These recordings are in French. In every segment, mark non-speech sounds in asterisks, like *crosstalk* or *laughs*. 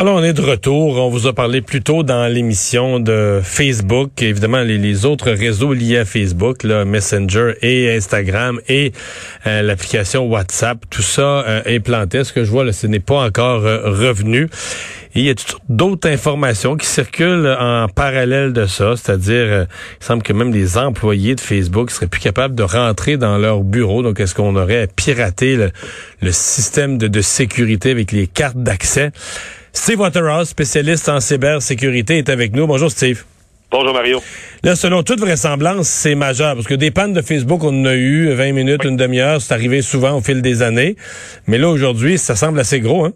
Alors, on est de retour. On vous a parlé plus tôt dans l'émission de Facebook. Évidemment, les, autres réseaux liés à Facebook, là, Messenger et Instagram et euh, l'application WhatsApp, tout ça euh, est planté. Ce que je vois, là, ce n'est pas encore euh, revenu? Il y a d'autres informations qui circulent en parallèle de ça, c'est-à-dire, il semble que même les employés de Facebook seraient plus capables de rentrer dans leur bureau. Donc, est-ce qu'on aurait piraté le, système de sécurité avec les cartes d'accès? Steve Waterhouse, spécialiste en cybersécurité, est avec nous. Bonjour Steve. Bonjour Mario. Là, selon toute vraisemblance, c'est majeur parce que des pannes de Facebook, on en a eu 20 minutes, une demi-heure, c'est arrivé souvent au fil des années. Mais là, aujourd'hui, ça semble assez gros, hein?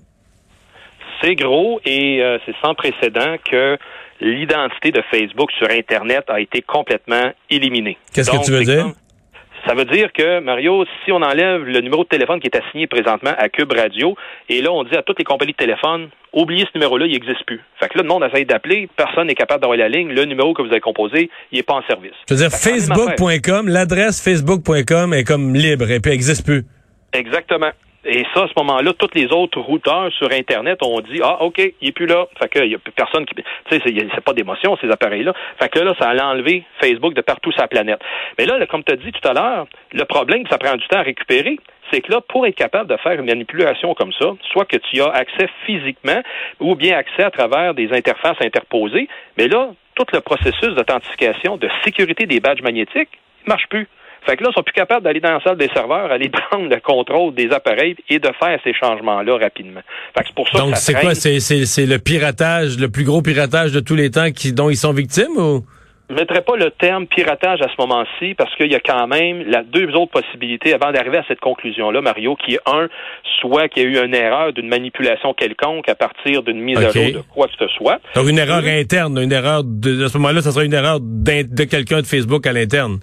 C'est gros et euh, c'est sans précédent que l'identité de Facebook sur Internet a été complètement éliminée. Qu'est-ce que tu veux dire? Comme, ça veut dire que, Mario, si on enlève le numéro de téléphone qui est assigné présentement à Cube Radio, et là, on dit à toutes les compagnies de téléphone, oubliez ce numéro-là, il n'existe plus. Fait que là, le monde essaye d'appeler, personne n'est capable d'avoir la ligne, le numéro que vous avez composé, il n'est pas en service. Je veux dire, Facebook.com, l'adresse Facebook.com est comme libre et puis elle n'existe plus. Exactement. Et ça, à ce moment-là, tous les autres routeurs sur Internet ont dit Ah, OK, il est plus là. Fait que y a plus personne qui. Tu sais, c'est pas d'émotion, ces appareils-là. Fait que là, ça allait enlever Facebook de partout la planète. Mais là, comme tu as dit tout à l'heure, le problème, ça prend du temps à récupérer, c'est que là, pour être capable de faire une manipulation comme ça, soit que tu as accès physiquement ou bien accès à travers des interfaces interposées, mais là, tout le processus d'authentification, de sécurité des badges magnétiques, ne marche plus. Fait que là, ils sont plus capables d'aller dans la salle des serveurs, aller *laughs* prendre le contrôle des appareils et de faire ces changements-là rapidement. Fait que c'est pour ça Donc, c'est quoi? C'est, c'est, c'est le piratage, le plus gros piratage de tous les temps qui, dont ils sont victimes ou? Je ne mettrais pas le terme piratage à ce moment-ci parce qu'il y a quand même la deux autres possibilités avant d'arriver à cette conclusion-là, Mario, qui est un, soit qu'il y a eu une erreur d'une manipulation quelconque à partir d'une mise à jour de quoi que ce soit. Donc, une erreur interne, une erreur de, à ce moment-là, ça serait une erreur de quelqu'un de Facebook à l'interne.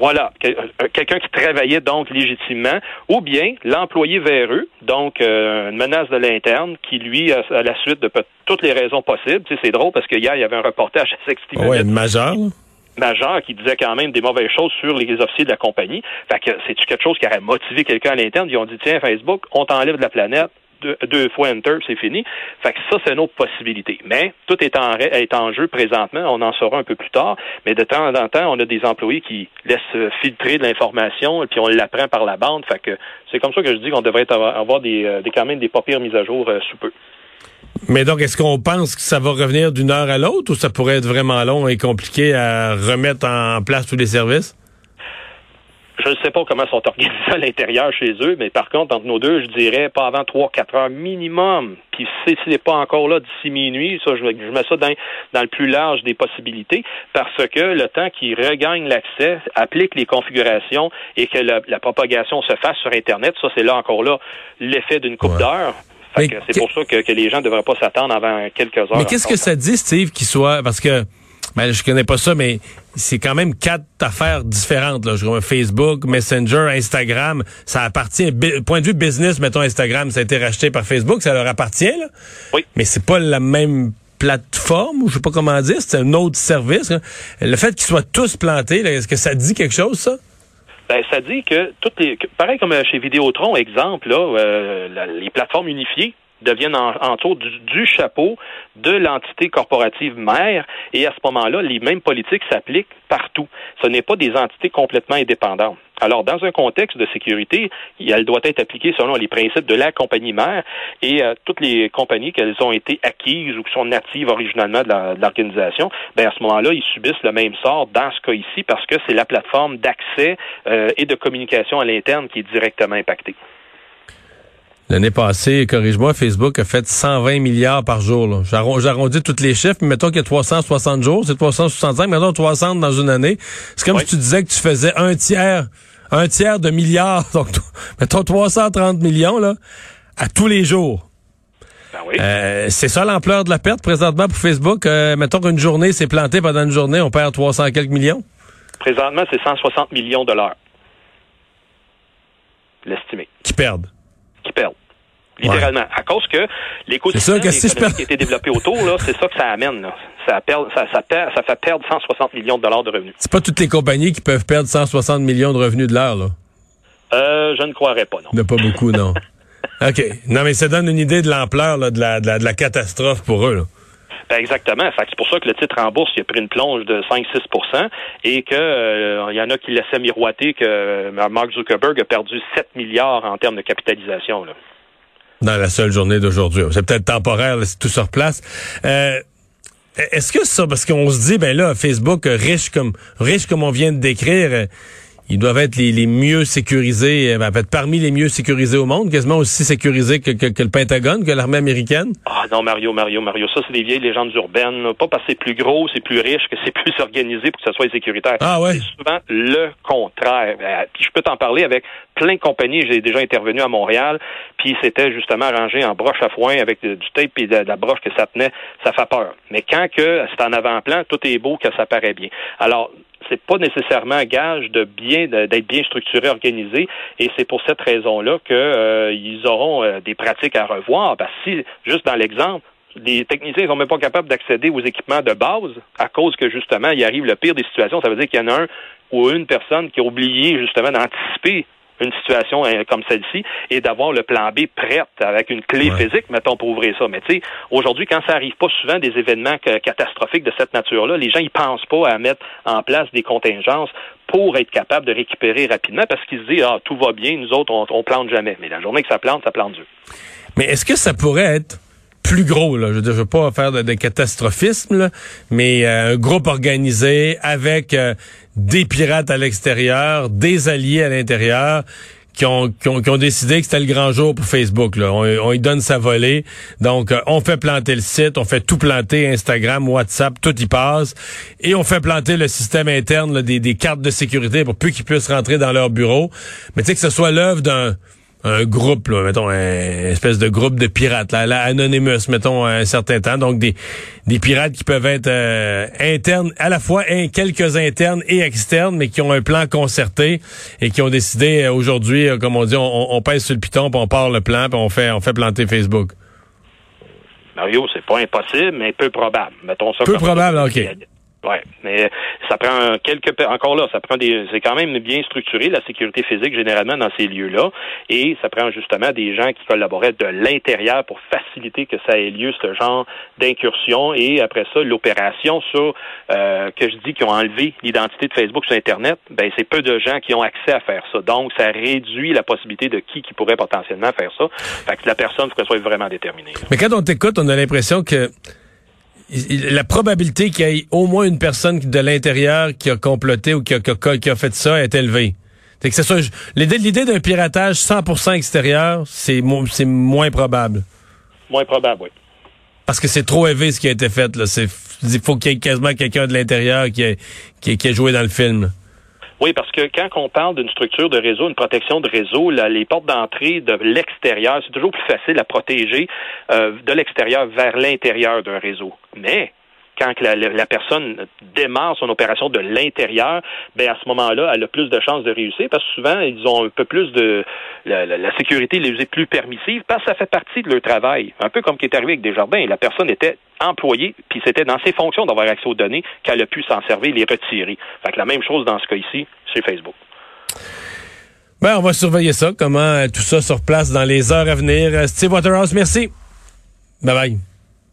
Voilà, euh, quelqu'un qui travaillait donc légitimement, ou bien l'employé véreux, donc euh, une menace de l'interne, qui lui, à, la suite de toutes les raisons possibles, tu sais, c'est drôle parce que hier il y avait un reportage à 60 Ouais, Minutes majeur. là. majeur qui disait quand même des mauvaises choses sur les officiers de la compagnie. Fait que c'est-tu quelque chose qui aurait motivé quelqu'un à l'interne? Ils ont dit, tiens, Facebook, on t'enlève de la planète. Deux, fois enter, c'est fini. Fait que ça, c'est une autre possibilité. Mais tout est en, jeu présentement. On en saura un peu plus tard. Mais de temps en temps, on a des employés qui laissent filtrer de l'information et puis on l'apprend par la bande. Fait que c'est comme ça que je dis qu'on devrait avoir, avoir des, euh, des quand même des pas pires mises à jour euh, sous peu. Mais donc, est-ce qu'on pense que ça va revenir d'une heure à l'autre ou ça pourrait être vraiment long et compliqué à remettre en place tous les services? Je ne sais pas comment sont organisés *laughs* à l'intérieur chez eux, mais par contre, entre nos deux, je dirais pas avant 3-4 heures minimum. Puis si ce n'est pas encore là d'ici minuit, ça, je, je mets ça dans, dans le plus large des possibilités, parce que le temps qu'ils regagnent l'accès, appliquent les configurations et que la, la propagation se fasse sur Internet, ça, c'est là encore là l'effet d'une coupe Ouais. d'heure. Fait Mais que c'est pour ça que, que les gens ne devraient pas s'attendre avant quelques heures. Mais qu'est-ce que ça dit, Steve, qu'il soit... Parce que, ben, je connais pas ça, mais c'est quand même quatre affaires différentes. Là. Je Facebook, Messenger, Instagram. Ça appartient... Point de vue business, mettons Instagram, ça a été racheté par Facebook, ça leur appartient. Là. Oui. Mais c'est pas la même plateforme, ou je sais pas comment dire, c'est un autre service. là. Le fait qu'ils soient tous plantés, est-ce que ça dit quelque chose, ça? Ben, ça dit que toutes les, que- pareil comme euh, chez Vidéotron, exemple, là, euh, la- les plateformes unifiées deviennent en, en tour du, du chapeau de l'entité corporative mère et à ce moment-là, les mêmes politiques s'appliquent partout. Ce n'est pas des entités complètement indépendantes. Alors, dans un contexte de sécurité, elle doit être appliquée selon les principes de la compagnie mère et euh, toutes les compagnies qu'elles ont été acquises ou qui sont natives originalement de l'organisation, ben à ce moment-là, ils subissent le même sort dans ce cas ici parce que c'est la plateforme d'accès euh, et de communication à l'interne qui est directement impactée. L'année passée, corrige-moi, Facebook a fait 120 milliards par jour. J'arrondis tous les chiffres, mais mettons qu'il y a 360 jours, c'est 365, mettons 300 dans une année. C'est comme Oui. si tu disais que tu faisais un tiers, un tiers de milliards, *laughs* donc mettons 330 millions là, à tous les jours. Ben oui. Euh, c'est ça l'ampleur de la perte présentement pour Facebook. Euh, mettons qu'une journée s'est plantée pendant une journée, on perd 300 et quelques millions. Présentement, c'est 160 millions de dollars. L'estimé. Qui perdent. Qui perdent. Littéralement. À cause que l'écosystème que si économique qui a été développé autour, là, c'est ça que ça amène. Là. Ça, perd, ça, ça, perd, ça fait perdre 160 millions de dollars de revenus. C'est pas toutes les compagnies qui peuvent perdre 160 millions de revenus de l'heure, là? Euh, je ne croirais pas, non. Il n'y a pas beaucoup, non. *laughs* OK. Non, mais ça donne une idée de l'ampleur de la, de, la, de la catastrophe pour eux, là. Ben exactement. c'est pour ça que le titre en bourse il a pris une plonge de 5-6% et que euh, y en a qui laissaient miroiter que euh, Mark Zuckerberg a perdu 7 milliards en termes de capitalisation. Là. Dans la seule journée d'aujourd'hui. C'est peut-être temporaire, là, tout sur place. Euh, est-ce que ça, parce qu'on se dit, ben là, Facebook, riche comme riche comme on vient de décrire, ils doivent être les, mieux sécurisés, euh, en fait, parmi les mieux sécurisés au monde, quasiment aussi sécurisés que, le Pentagone, que l'armée américaine? Ah non, Mario, Mario, Mario, ça c'est des vieilles légendes urbaines. Pas parce que c'est plus gros, c'est plus riche, que c'est *laughs* plus organisé pour que ça soit sécuritaire. Ah ouais? C'est souvent le contraire. Euh, puis je peux t'en parler avec plein de compagnies. J'ai déjà intervenu à Montréal, puis c'était justement arrangé en broche à foin avec du tape et de, la broche que ça tenait. Ça fait peur. Mais quand que c'est en avant-plan, tout est beau, que ça paraît bien. Alors, c'est pas nécessairement un gage de bien d'être bien structuré, organisé, et c'est pour cette raison-là qu'ils euh, auront euh, des pratiques à revoir. Que si, juste dans l'exemple, les techniciens ne sont même pas capables d'accéder aux équipements de base à cause que justement il arrive le pire des situations. Ça veut dire qu'il y en a un ou une personne qui a oublié justement d'anticiper une situation euh, comme celle-ci et d'avoir le plan B prête avec une clé physique, mettons, pour ouvrir ça. Mais tu sais, aujourd'hui, quand ça arrive pas souvent des événements catastrophiques de cette nature-là, les gens ils pensent pas à mettre en place des contingences pour être capable de récupérer rapidement parce qu'ils se disent ah tout va bien, nous autres on, on plante jamais. Mais la journée que ça plante, ça plante Dieu. Mais est-ce que ça pourrait être plus gros. Là. Je ne veux pas faire de, catastrophisme, mais euh, un groupe organisé avec euh, des pirates à l'extérieur, des alliés à l'intérieur. Qui ont, qui, ont, décidé que c'était le grand jour pour Facebook. Là. On, on y donne sa volée. Donc, euh, on fait planter le site, on fait tout planter, Instagram, WhatsApp, tout y passe. Et on fait planter le système interne des, des cartes de sécurité pour plus qu'ils puissent rentrer dans leur bureau. Mais tu sais que ce soit l'œuvre d'un un groupe, là, mettons, un espèce de groupe de pirates, là, là, Anonymous, mettons, un certain temps. Donc, des, des pirates qui peuvent être euh, internes, à la fois quelques internes et externes, mais qui ont un plan concerté et qui ont décidé euh, aujourd'hui, euh, comme on dit, on, on, pèse sur le piton, puis on part le plan, puis on fait, on fait planter Facebook. Mario, c'est pas impossible, mais peu probable. Mettons ça peu probable, OK. Oui, mais ça prend quelques encore là, ça prend des c'est quand même bien structuré la sécurité physique généralement dans ces lieux-là et ça prend justement des gens qui collaboraient de l'intérieur pour faciliter que ça ait lieu ce genre d'incursion et après ça l'opération sur euh, que je dis qui ont enlevé l'identité de Facebook sur internet, ben c'est peu de gens qui ont accès à faire ça. Donc ça réduit la possibilité de qui qui pourrait potentiellement faire ça. Fait que la personne faut qu'elle soit vraiment déterminée. Mais quand on t'écoute, on a l'impression que la probabilité qu'il y ait au moins une personne de l'intérieur qui a comploté ou qui a, qui a, fait ça est élevée. C'est que ça l'idée d'un piratage 100% extérieur, c'est c'est moins probable. Moins probable, oui. Parce que c'est trop élevé ce qui a été fait là, c'est il faut qu'il y ait quasiment quelqu'un de l'intérieur qui, qui, qui a joué dans le film. Oui, parce que quand on parle d'une structure de réseau, une protection de réseau, les portes d'entrée de l'extérieur, c'est toujours plus facile à protéger euh, de l'extérieur vers l'intérieur d'un réseau. Mais quand la, personne démarre son opération de l'intérieur, ben à ce moment-là, elle a plus de chances de réussir parce que souvent, ils ont un peu plus de la, sécurité les est plus permissive parce que ça fait partie de leur travail. Un peu comme qui est arrivé avec Desjardins. La personne était employée, puis c'était dans ses fonctions d'avoir accès aux données qu'elle a pu s'en servir, les retirer. Fait que la même chose dans ce cas ici, c'est Facebook. Ben, on va surveiller ça, comment tout ça se replace dans les heures à venir. Steve Waterhouse, merci. Bye bye.